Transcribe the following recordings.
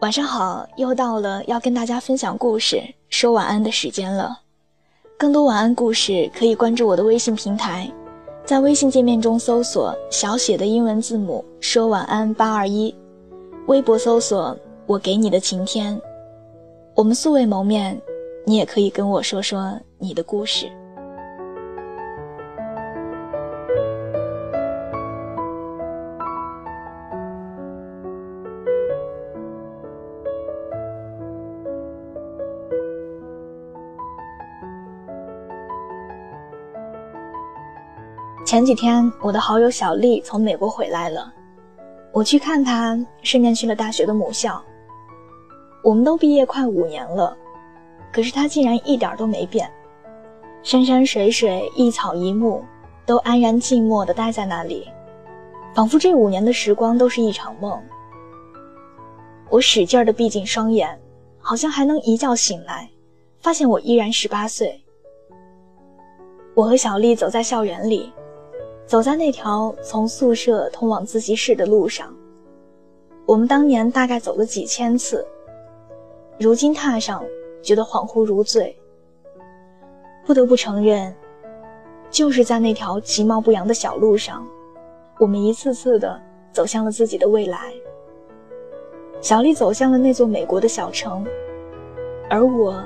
晚上好，又到了要跟大家分享故事、说晚安的时间了。更多晚安故事可以关注我的微信平台，在微信界面中搜索小写的英文字母“说晚安八二一”，微博搜索“我给你的晴天”。我们素未谋面，你也可以跟我说说你的故事。前几天，我的好友小丽从美国回来了，我去看她，顺便去了大学的母校。我们都毕业快五年了，可是她竟然一点都没变，山山水水、一草一木，都安然静默地待在那里，仿佛这五年的时光都是一场梦。我使劲地闭紧双眼，好像还能一觉醒来，发现我依然十八岁。我和小丽走在校园里。走在那条从宿舍通往自习室的路上，我们当年大概走了几千次，如今踏上，觉得恍惚如醉。不得不承认，就是在那条其貌不扬的小路上，我们一次次的走向了自己的未来。小丽走向了那座美国的小城，而我，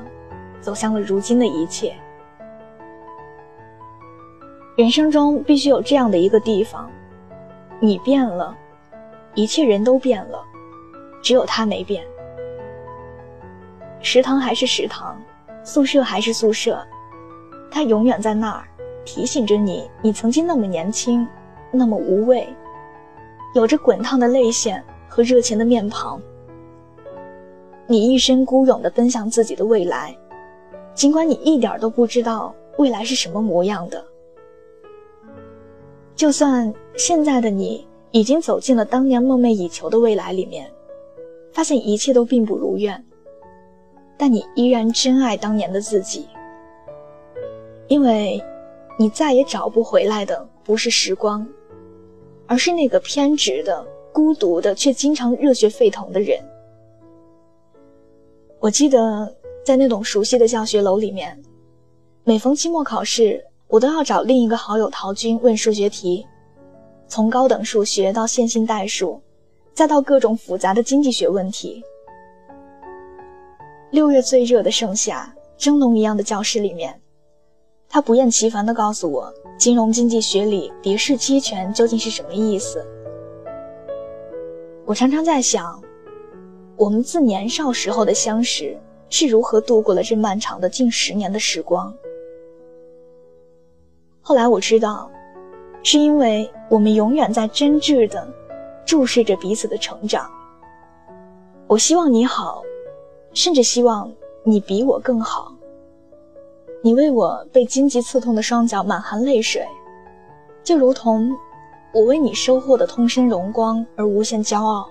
走向了如今的一切。人生中必须有这样的一个地方，你变了，一切人都变了，只有他没变。食堂还是食堂，宿舍还是宿舍，他永远在那儿，提醒着你：你曾经那么年轻，那么无畏，有着滚烫的泪腺和热情的面庞。你一身孤勇地奔向自己的未来，尽管你一点都不知道未来是什么模样的。就算现在的你已经走进了当年梦寐以求的未来里面，发现一切都并不如愿，但你依然珍爱当年的自己，因为，你再也找不回来的不是时光，而是那个偏执的、孤独的却经常热血沸腾的人。我记得在那栋熟悉的教学楼里面，每逢期末考试。我都要找另一个好友陶军问数学题，从高等数学到线性代数，再到各种复杂的经济学问题。六月最热的盛夏，蒸笼一样的教室里面，他不厌其烦地告诉我，金融经济学里蝶式期权究竟是什么意思。我常常在想，我们自年少时候的相识，是如何度过了这漫长的近十年的时光。后来我知道，是因为我们永远在真挚的注视着彼此的成长。我希望你好，甚至希望你比我更好。你为我被荆棘刺痛的双脚满含泪水，就如同我为你收获的通身荣光而无限骄傲，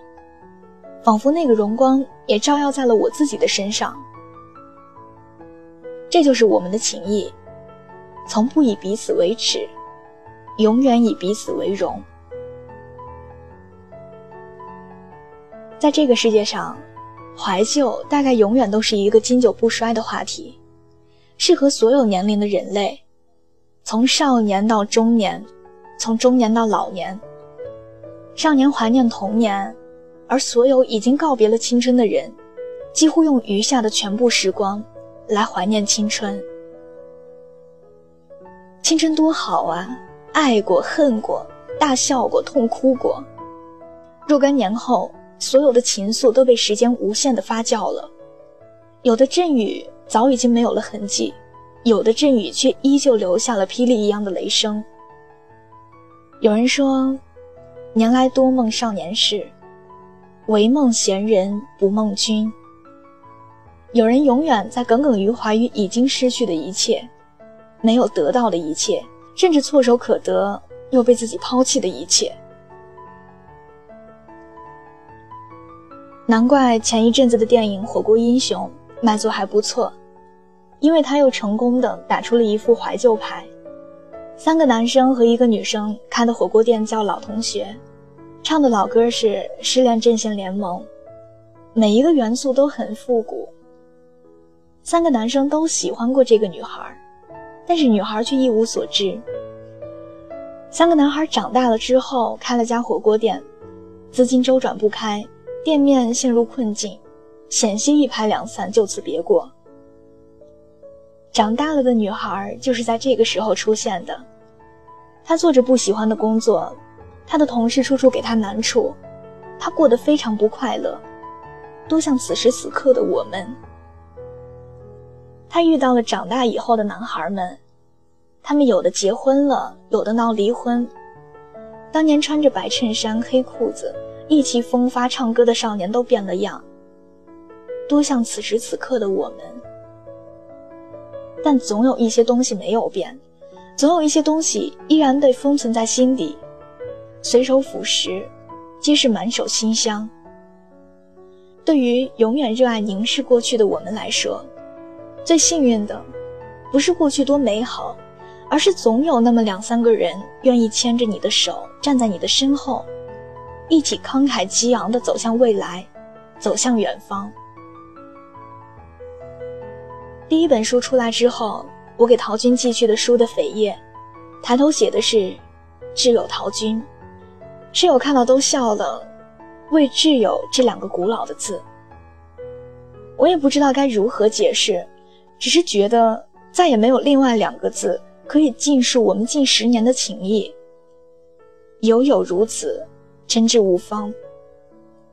仿佛那个荣光也照耀在了我自己的身上。这就是我们的情谊。从不以彼此为耻，永远以彼此为荣。在这个世界上，怀旧大概永远都是一个经久不衰的话题，适合所有年龄的人类，从少年到中年，从中年到老年。少年怀念童年，而所有已经告别了青春的人，几乎用余下的全部时光来怀念青春。青春多好啊！爱过，恨过，大笑过，痛哭过。若干年后，所有的情愫都被时间无限的发酵了。有的阵雨早已经没有了痕迹，有的阵雨却依旧留下了霹雳一样的雷声。有人说：“年来多梦少年事，唯梦闲人不梦君。”有人永远在耿耿于怀于已经失去的一切。没有得到的一切，甚至唾手可得又被自己抛弃的一切。难怪前一阵子的电影《火锅英雄》卖座还不错，因为他又成功的打出了一副怀旧牌。三个男生和一个女生开的火锅店叫老同学，唱的老歌是《失恋阵线联盟》。每一个元素都很复古。三个男生都喜欢过这个女孩，但是女孩却一无所知。三个男孩长大了之后，开了家火锅店，资金周转不开，店面陷入困境，险些一拍两散，就此别过。长大了的女孩就是在这个时候出现的。她做着不喜欢的工作，她的同事处处给她难处，她过得非常不快乐。多像此时此刻的我们。他遇到了长大以后的男孩们，他们有的结婚了，有的闹离婚。当年穿着白衬衫、黑裤子、意气风发唱歌的少年都变了样。多像此时此刻的我们。但总有一些东西没有变，总有一些东西依然被封存在心底，随手腐蚀，皆是满手馨香。对于永远热爱凝视过去的我们来说，最幸运的，不是过去多美好，而是总有那么两三个人愿意牵着你的手，站在你的身后，一起慷慨激昂地走向未来，走向远方。第一本书出来之后，我给陶军寄去的书的扉页，抬头写的是“挚友陶军”，室友看到都笑了。为挚友这两个古老的字，我也不知道该如何解释，只是觉得再也没有另外两个字可以尽述我们近十年的情谊。犹有如此，真挚无方。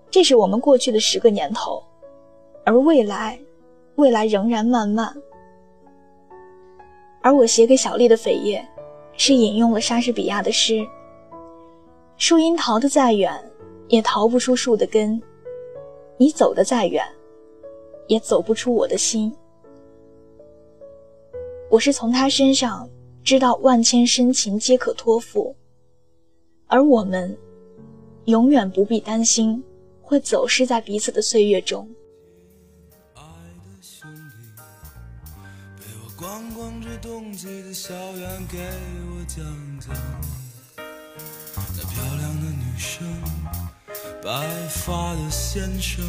这是我们过去的十个年头，而未来，未来仍然漫漫。而我写给小丽的扉页，是引用了莎士比亚的诗：“树荫逃得再远。”也逃不出树的根，你走得再远，也走不出我的心。我是从他身上知道万千深情皆可托付，而我们永远不必担心会走失在彼此的岁月中。爱的兄弟，陪我逛逛这冬季的校园，给我讲讲那漂亮的女生。白发的先生，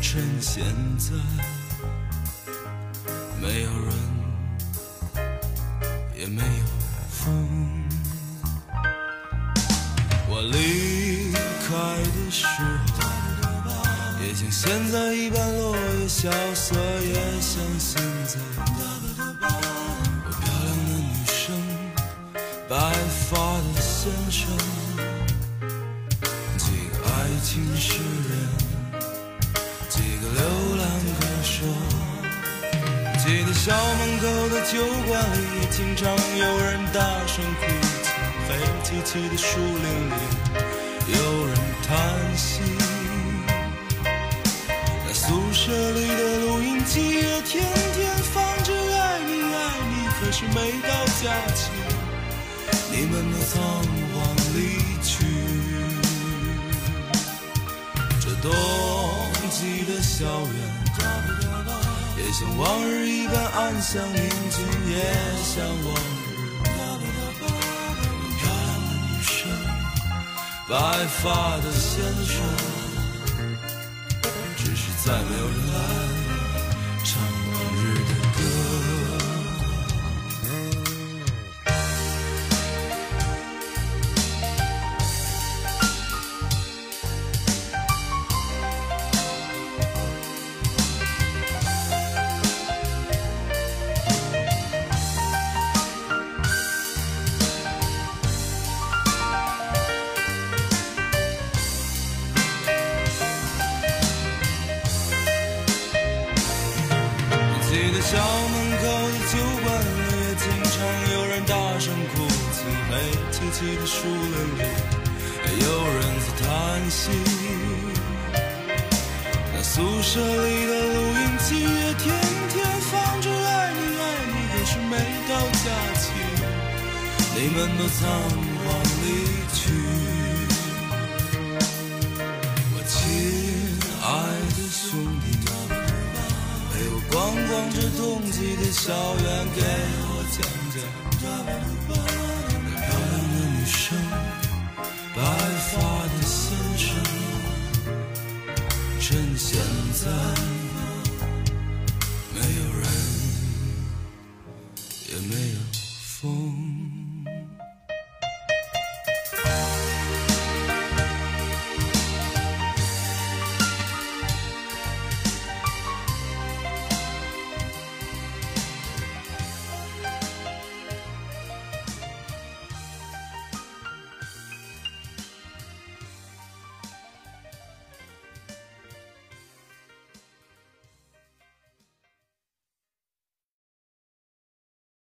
趁现在没有人，也没有风。我离开的时候，也像现在一般落叶萧瑟，也像现在。我漂亮的女生，白发的先生。情诗人，校门口的酒馆里，经常有人大声哭泣；黑漆漆的树林里，有人叹息。那宿舍里的录音机也天天放着《爱你爱你》，可是每到假期，你们都仓皇离去。这冬季的校园，也像往日一般安详宁静，也像往日。漂亮的女生，白发的先生，只是再没有人来校门口的酒馆里，也经常有人大声哭泣。黑漆漆的树林里，有人在叹息。那宿舍里的录音机也天天放着《爱你爱你》，可是每到假期，你们都仓皇离去。我亲爱的兄弟，逛逛这冬季的校园，给我讲讲那漂亮的女。生，白发的先生，趁现在